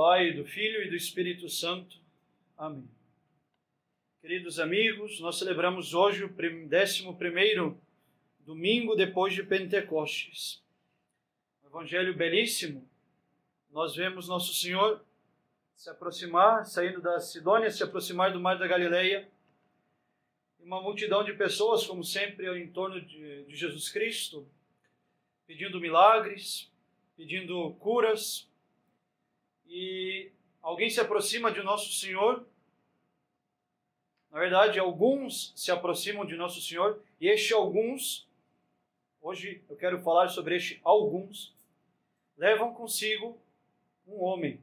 Pai, do Filho e do Espírito Santo. Amém. Queridos amigos, nós celebramos hoje o 11 domingo depois de Pentecostes. Um evangelho belíssimo. Nós vemos Nosso Senhor se aproximar, saindo da Sidônia, se aproximar do Mar da Galileia. E uma multidão de pessoas, como sempre, em torno de, de Jesus Cristo, pedindo milagres, pedindo curas. E alguém se aproxima de Nosso Senhor. Na verdade, alguns se aproximam de Nosso Senhor, e este alguns, hoje eu quero falar sobre este alguns, levam consigo um homem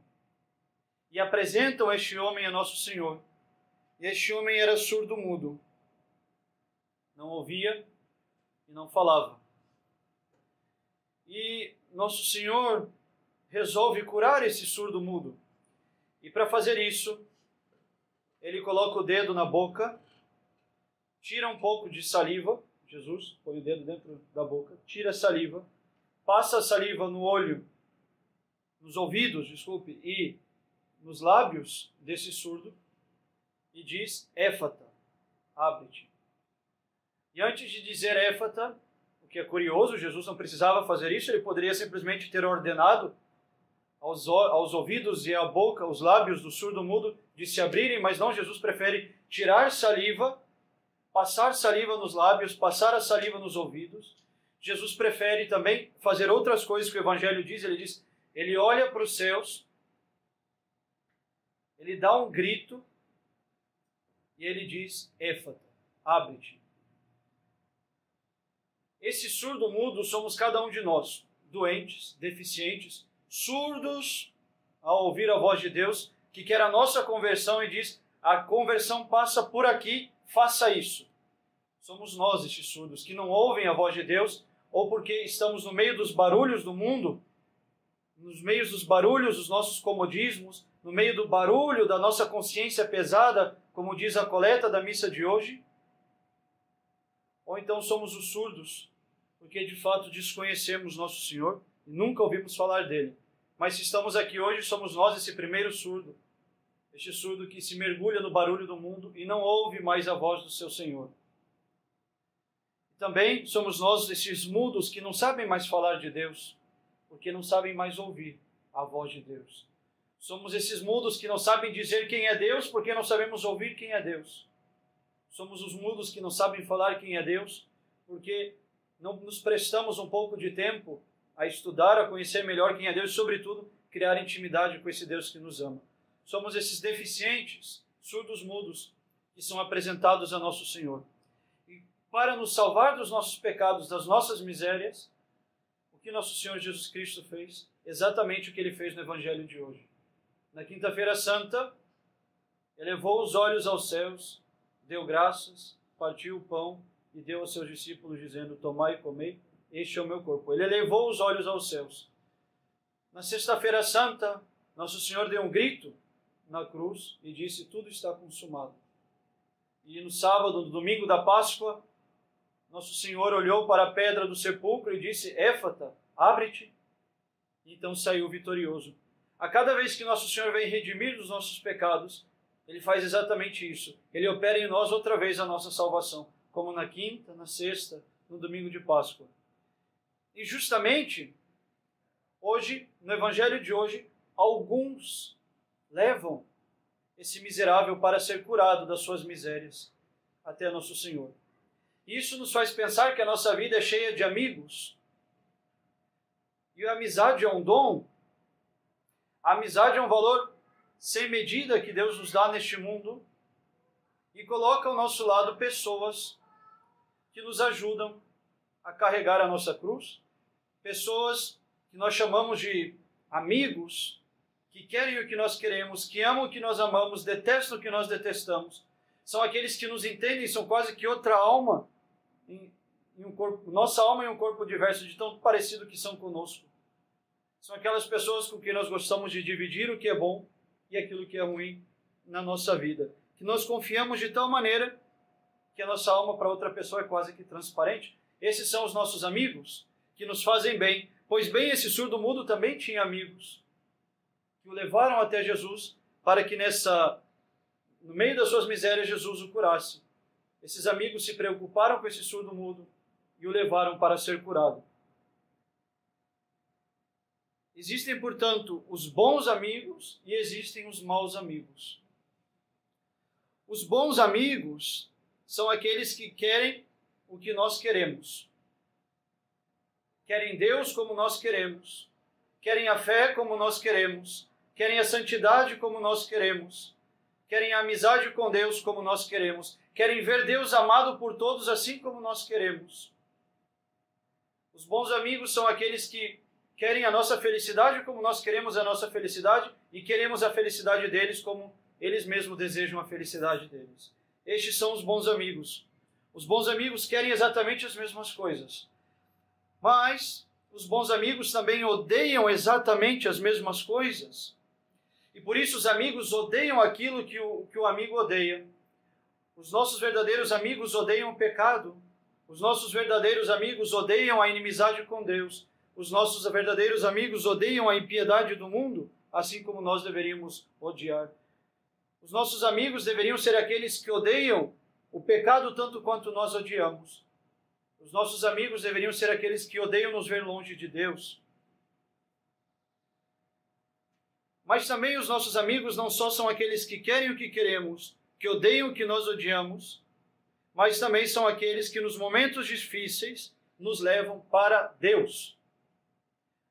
e apresentam este homem a Nosso Senhor. E este homem era surdo-mudo, não ouvia e não falava. E Nosso Senhor resolve curar esse surdo-mudo. E para fazer isso, ele coloca o dedo na boca, tira um pouco de saliva, Jesus põe o dedo dentro da boca, tira a saliva, passa a saliva no olho, nos ouvidos, desculpe, e nos lábios desse surdo e diz: Éfata, abre-te. E antes de dizer Éfata, o que é curioso, Jesus não precisava fazer isso, ele poderia simplesmente ter ordenado aos, aos ouvidos e à boca, os lábios do surdo mudo de se abrirem, mas não, Jesus prefere tirar saliva, passar saliva nos lábios, passar a saliva nos ouvidos. Jesus prefere também fazer outras coisas que o Evangelho diz, ele diz, ele olha para os céus ele dá um grito e ele diz: Éfata, abre-te. Esse surdo mudo somos cada um de nós, doentes, deficientes, surdos ao ouvir a voz de Deus, que quer a nossa conversão e diz: a conversão passa por aqui, faça isso. Somos nós estes surdos que não ouvem a voz de Deus, ou porque estamos no meio dos barulhos do mundo, nos meios dos barulhos dos nossos comodismos, no meio do barulho da nossa consciência pesada, como diz a coleta da missa de hoje? Ou então somos os surdos, porque de fato desconhecemos nosso Senhor nunca ouvimos falar dele. Mas se estamos aqui hoje, somos nós esse primeiro surdo, este surdo que se mergulha no barulho do mundo e não ouve mais a voz do seu Senhor. Também somos nós esses mudos que não sabem mais falar de Deus, porque não sabem mais ouvir a voz de Deus. Somos esses mudos que não sabem dizer quem é Deus porque não sabemos ouvir quem é Deus. Somos os mudos que não sabem falar quem é Deus porque não nos prestamos um pouco de tempo a estudar, a conhecer melhor quem é Deus e, sobretudo, criar intimidade com esse Deus que nos ama. Somos esses deficientes, surdos mudos, que são apresentados a nosso Senhor. E para nos salvar dos nossos pecados, das nossas misérias, o que nosso Senhor Jesus Cristo fez? Exatamente o que ele fez no Evangelho de hoje na Quinta-feira Santa, elevou os olhos aos céus, deu graças, partiu o pão e deu aos seus discípulos, dizendo: Tomai e comei, este é o meu corpo. Ele elevou os olhos aos céus. Na Sexta-feira Santa, Nosso Senhor deu um grito na cruz e disse: Tudo está consumado. E no sábado, no domingo da Páscoa, Nosso Senhor olhou para a pedra do sepulcro e disse: Éfata, abre-te. Então saiu vitorioso a cada vez que nosso Senhor vem redimir dos nossos pecados, ele faz exatamente isso. Ele opera em nós outra vez a nossa salvação, como na quinta, na sexta, no domingo de Páscoa. E justamente hoje, no evangelho de hoje, alguns levam esse miserável para ser curado das suas misérias até nosso Senhor. Isso nos faz pensar que a nossa vida é cheia de amigos. E a amizade é um dom a amizade é um valor sem medida que Deus nos dá neste mundo e coloca ao nosso lado pessoas que nos ajudam a carregar a nossa cruz, pessoas que nós chamamos de amigos, que querem o que nós queremos, que amam o que nós amamos, detestam o que nós detestamos. São aqueles que nos entendem, são quase que outra alma, em, em um corpo, nossa alma em um corpo diverso, de tão parecido que são conosco. São aquelas pessoas com quem nós gostamos de dividir o que é bom e aquilo que é ruim na nossa vida. Que nós confiamos de tal maneira que a nossa alma para outra pessoa é quase que transparente. Esses são os nossos amigos que nos fazem bem. Pois bem, esse surdo mudo também tinha amigos que o levaram até Jesus para que nessa no meio das suas misérias Jesus o curasse. Esses amigos se preocuparam com esse surdo mudo e o levaram para ser curado. Existem, portanto, os bons amigos e existem os maus amigos. Os bons amigos são aqueles que querem o que nós queremos. Querem Deus como nós queremos. Querem a fé como nós queremos. Querem a santidade como nós queremos. Querem a amizade com Deus como nós queremos. Querem ver Deus amado por todos assim como nós queremos. Os bons amigos são aqueles que querem a nossa felicidade como nós queremos a nossa felicidade e queremos a felicidade deles como eles mesmos desejam a felicidade deles. Estes são os bons amigos. Os bons amigos querem exatamente as mesmas coisas. Mas os bons amigos também odeiam exatamente as mesmas coisas. E por isso os amigos odeiam aquilo que o, que o amigo odeia. Os nossos verdadeiros amigos odeiam o pecado. Os nossos verdadeiros amigos odeiam a inimizade com Deus. Os nossos verdadeiros amigos odeiam a impiedade do mundo, assim como nós deveríamos odiar. Os nossos amigos deveriam ser aqueles que odeiam o pecado tanto quanto nós odiamos. Os nossos amigos deveriam ser aqueles que odeiam nos ver longe de Deus. Mas também os nossos amigos não só são aqueles que querem o que queremos, que odeiam o que nós odiamos, mas também são aqueles que nos momentos difíceis nos levam para Deus.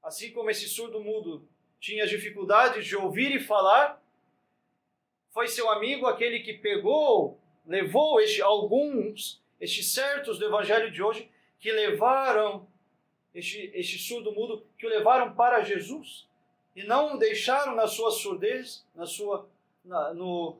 Assim como esse surdo mudo tinha dificuldades de ouvir e falar, foi seu amigo aquele que pegou, levou este, alguns, estes certos do evangelho de hoje, que levaram este, este surdo mudo, que o levaram para Jesus e não deixaram na sua surdez, na sua, na, no,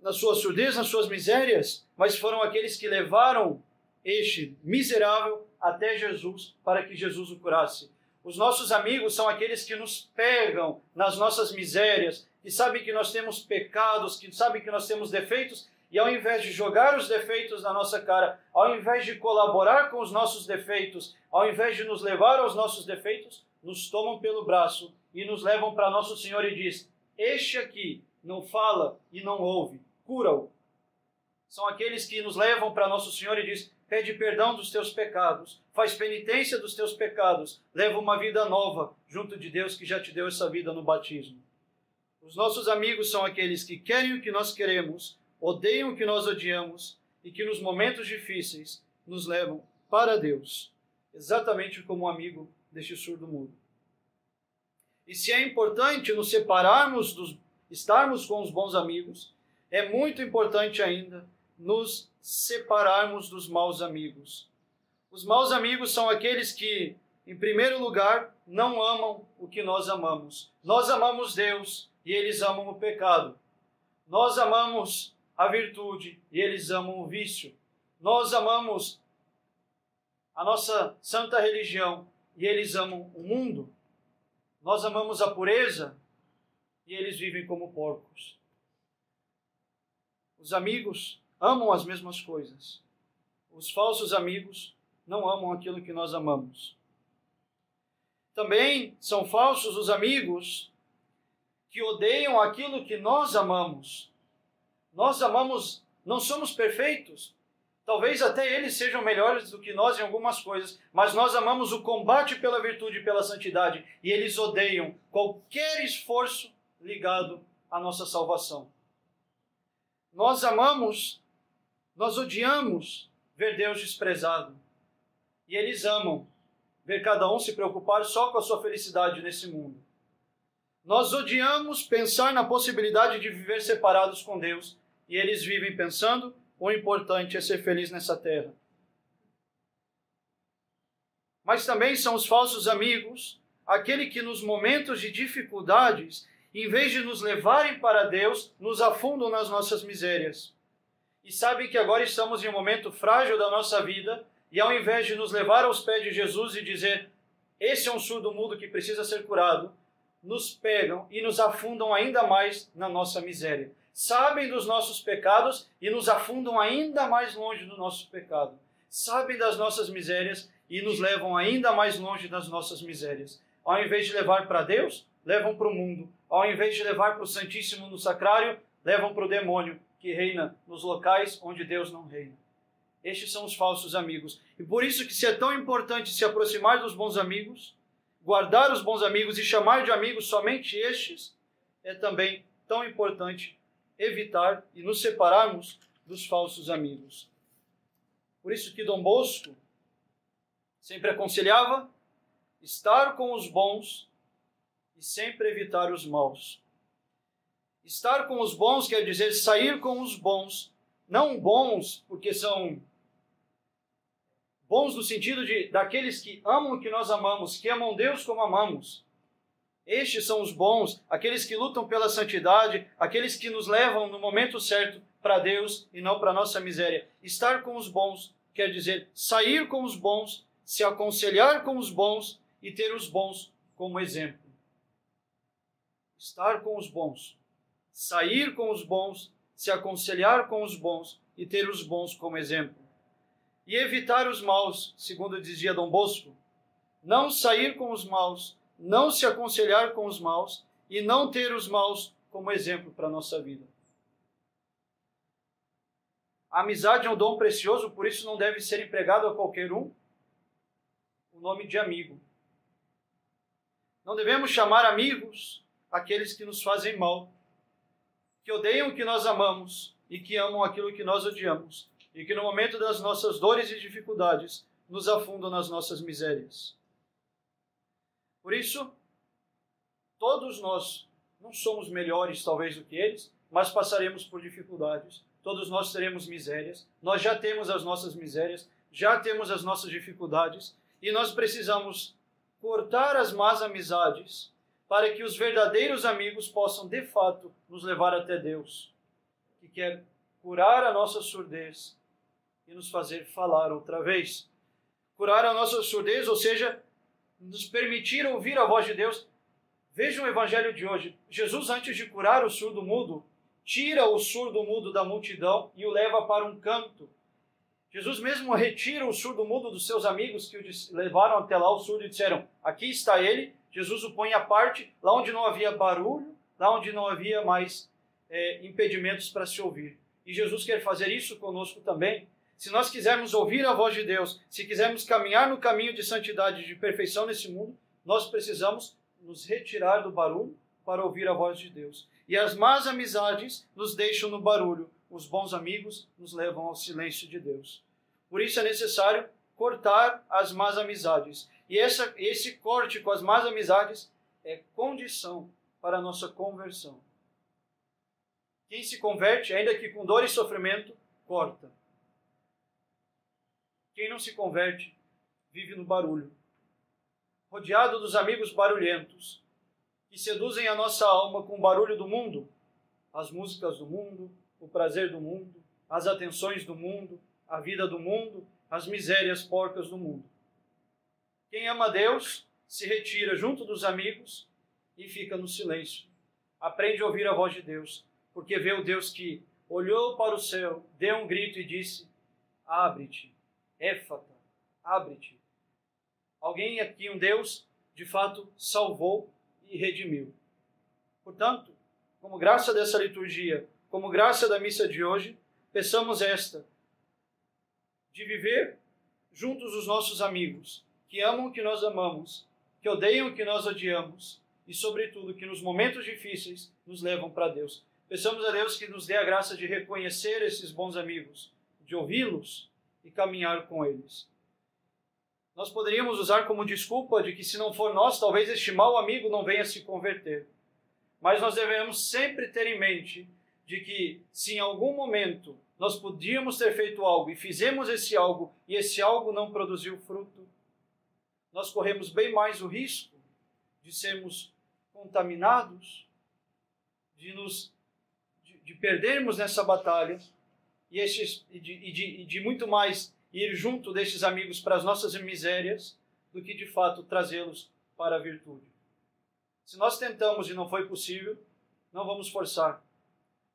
na sua surdez, nas suas misérias, mas foram aqueles que levaram este miserável até Jesus para que Jesus o curasse. Os nossos amigos são aqueles que nos pegam nas nossas misérias, que sabem que nós temos pecados, que sabem que nós temos defeitos, e ao invés de jogar os defeitos na nossa cara, ao invés de colaborar com os nossos defeitos, ao invés de nos levar aos nossos defeitos, nos tomam pelo braço e nos levam para nosso Senhor e diz: Este aqui não fala e não ouve, cura-o. São aqueles que nos levam para nosso Senhor e diz: pede perdão dos teus pecados, faz penitência dos teus pecados, leva uma vida nova junto de Deus que já te deu essa vida no batismo. Os nossos amigos são aqueles que querem o que nós queremos, odeiam o que nós odiamos e que nos momentos difíceis nos levam para Deus, exatamente como o amigo deste surdo mudo. E se é importante nos separarmos dos estarmos com os bons amigos, é muito importante ainda nos separarmos dos maus amigos. Os maus amigos são aqueles que, em primeiro lugar, não amam o que nós amamos. Nós amamos Deus e eles amam o pecado. Nós amamos a virtude e eles amam o vício. Nós amamos a nossa santa religião e eles amam o mundo. Nós amamos a pureza e eles vivem como porcos. Os amigos amam as mesmas coisas. Os falsos amigos não amam aquilo que nós amamos. Também são falsos os amigos que odeiam aquilo que nós amamos. Nós amamos, não somos perfeitos. Talvez até eles sejam melhores do que nós em algumas coisas, mas nós amamos o combate pela virtude e pela santidade, e eles odeiam qualquer esforço ligado à nossa salvação. Nós amamos nós odiamos ver Deus desprezado. E eles amam ver cada um se preocupar só com a sua felicidade nesse mundo. Nós odiamos pensar na possibilidade de viver separados com Deus. E eles vivem pensando: o importante é ser feliz nessa terra. Mas também são os falsos amigos, aquele que nos momentos de dificuldades, em vez de nos levarem para Deus, nos afundam nas nossas misérias e sabem que agora estamos em um momento frágil da nossa vida, e ao invés de nos levar aos pés de Jesus e dizer: esse é um surdo mudo que precisa ser curado, nos pegam e nos afundam ainda mais na nossa miséria. Sabem dos nossos pecados e nos afundam ainda mais longe do nosso pecado. Sabem das nossas misérias e nos levam ainda mais longe das nossas misérias. ao invés de levar para Deus, levam para o mundo. Ao invés de levar para o Santíssimo no Sacrário, levam para o demônio que reina nos locais onde Deus não reina. Estes são os falsos amigos. E por isso que se é tão importante se aproximar dos bons amigos, guardar os bons amigos e chamar de amigos somente estes, é também tão importante evitar e nos separarmos dos falsos amigos. Por isso que Dom Bosco sempre aconselhava estar com os bons e sempre evitar os maus. Estar com os bons quer dizer sair com os bons, não bons porque são bons no sentido de daqueles que amam o que nós amamos, que amam Deus como amamos. Estes são os bons, aqueles que lutam pela santidade, aqueles que nos levam no momento certo para Deus e não para nossa miséria. Estar com os bons quer dizer sair com os bons, se aconselhar com os bons e ter os bons como exemplo. Estar com os bons, sair com os bons, se aconselhar com os bons e ter os bons como exemplo. E evitar os maus, segundo dizia Dom Bosco, não sair com os maus, não se aconselhar com os maus e não ter os maus como exemplo para a nossa vida. A amizade é um dom precioso, por isso não deve ser empregado a qualquer um o nome de amigo. Não devemos chamar amigos aqueles que nos fazem mal, que odeiam o que nós amamos e que amam aquilo que nós odiamos, e que no momento das nossas dores e dificuldades nos afundam nas nossas misérias. Por isso, todos nós não somos melhores, talvez, do que eles, mas passaremos por dificuldades. Todos nós teremos misérias. Nós já temos as nossas misérias, já temos as nossas dificuldades, e nós precisamos cortar as más amizades para que os verdadeiros amigos possam, de fato, nos levar até Deus, que quer curar a nossa surdez e nos fazer falar outra vez. Curar a nossa surdez, ou seja, nos permitir ouvir a voz de Deus. Vejam o evangelho de hoje. Jesus, antes de curar o surdo mudo, tira o surdo mudo da multidão e o leva para um canto. Jesus mesmo retira o surdo mudo dos seus amigos que o levaram até lá o surdo e disseram: Aqui está ele. Jesus o põe à parte, lá onde não havia barulho, lá onde não havia mais é, impedimentos para se ouvir. E Jesus quer fazer isso conosco também. Se nós quisermos ouvir a voz de Deus, se quisermos caminhar no caminho de santidade e de perfeição nesse mundo, nós precisamos nos retirar do barulho para ouvir a voz de Deus. E as más amizades nos deixam no barulho, os bons amigos nos levam ao silêncio de Deus. Por isso é necessário cortar as más amizades. E essa, esse corte com as más amizades é condição para a nossa conversão. Quem se converte, ainda que com dor e sofrimento, corta. Quem não se converte vive no barulho, rodeado dos amigos barulhentos, que seduzem a nossa alma com o barulho do mundo, as músicas do mundo, o prazer do mundo, as atenções do mundo, a vida do mundo, as misérias porcas do mundo. Quem ama Deus se retira junto dos amigos e fica no silêncio. Aprende a ouvir a voz de Deus, porque vê o Deus que olhou para o céu, deu um grito e disse: Abre-te Éfata, abre-te. Alguém aqui, um Deus, de fato salvou e redimiu. Portanto, como graça dessa liturgia, como graça da missa de hoje, peçamos esta, de viver juntos os nossos amigos, que amam o que nós amamos, que odeiam o que nós odiamos e, sobretudo, que nos momentos difíceis nos levam para Deus. Peçamos a Deus que nos dê a graça de reconhecer esses bons amigos, de ouvi-los e caminhar com eles. Nós poderíamos usar como desculpa de que se não for nós, talvez este mau amigo não venha se converter. Mas nós devemos sempre ter em mente de que se em algum momento nós podíamos ter feito algo e fizemos esse algo e esse algo não produziu fruto, nós corremos bem mais o risco de sermos contaminados, de nos de, de perdermos nessa batalha e, estes, e, de, e, de, e de muito mais ir junto destes amigos para as nossas misérias do que de fato trazê-los para a virtude. Se nós tentamos e não foi possível, não vamos forçar,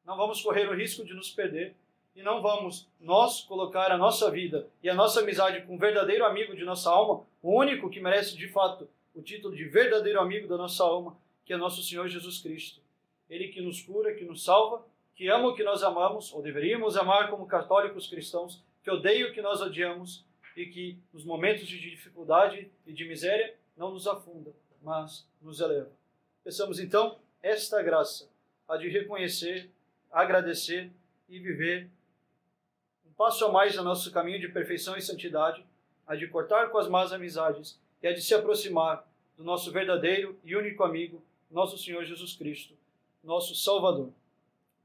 não vamos correr o risco de nos perder e não vamos nós colocar a nossa vida e a nossa amizade com um verdadeiro amigo de nossa alma, o único que merece de fato o título de verdadeiro amigo da nossa alma, que é nosso Senhor Jesus Cristo. Ele que nos cura, que nos salva, que ama o que nós amamos, ou deveríamos amar como católicos cristãos, que odeia o que nós odiamos e que nos momentos de dificuldade e de miséria não nos afunda, mas nos eleva. Peçamos então esta graça, a de reconhecer, agradecer e viver um passo a mais no nosso caminho de perfeição e santidade, a de cortar com as más amizades e a de se aproximar do nosso verdadeiro e único amigo, nosso Senhor Jesus Cristo, nosso Salvador.